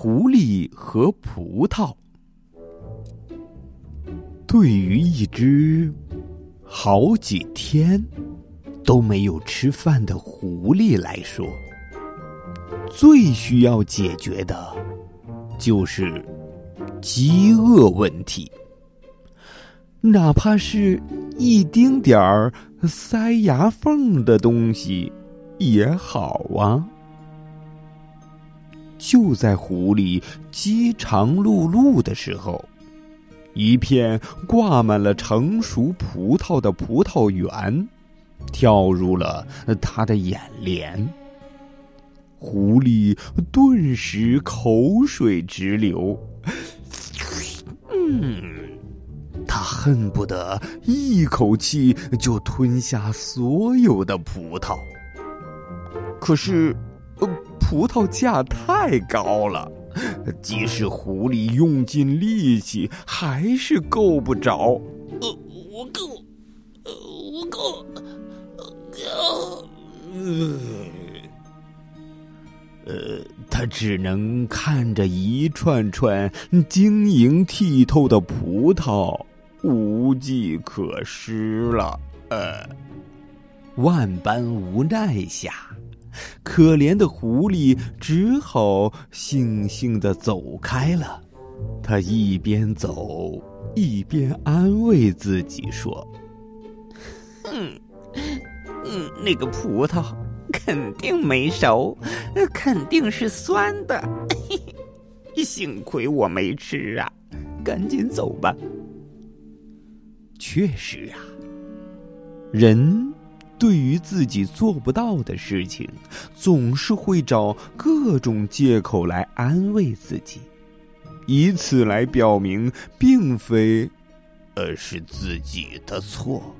狐狸和葡萄。对于一只好几天都没有吃饭的狐狸来说，最需要解决的就是饥饿问题。哪怕是一丁点儿塞牙缝的东西也好啊。就在狐狸饥肠辘辘的时候，一片挂满了成熟葡萄的葡萄园跳入了他的眼帘。狐狸顿时口水直流，嗯，他恨不得一口气就吞下所有的葡萄。可是。呃葡萄价太高了，即使狐狸用尽力气，还是够不着。呃，我够，呃，我够，呃，呃，他只能看着一串串晶莹剔透的葡萄，无计可施了。呃，万般无奈下。可怜的狐狸只好悻悻的走开了。他一边走一边安慰自己说：“嗯，嗯，那个葡萄肯定没熟，肯定是酸的。幸亏我没吃啊！赶紧走吧。”确实啊，人。对于自己做不到的事情，总是会找各种借口来安慰自己，以此来表明并非，而，是自己的错。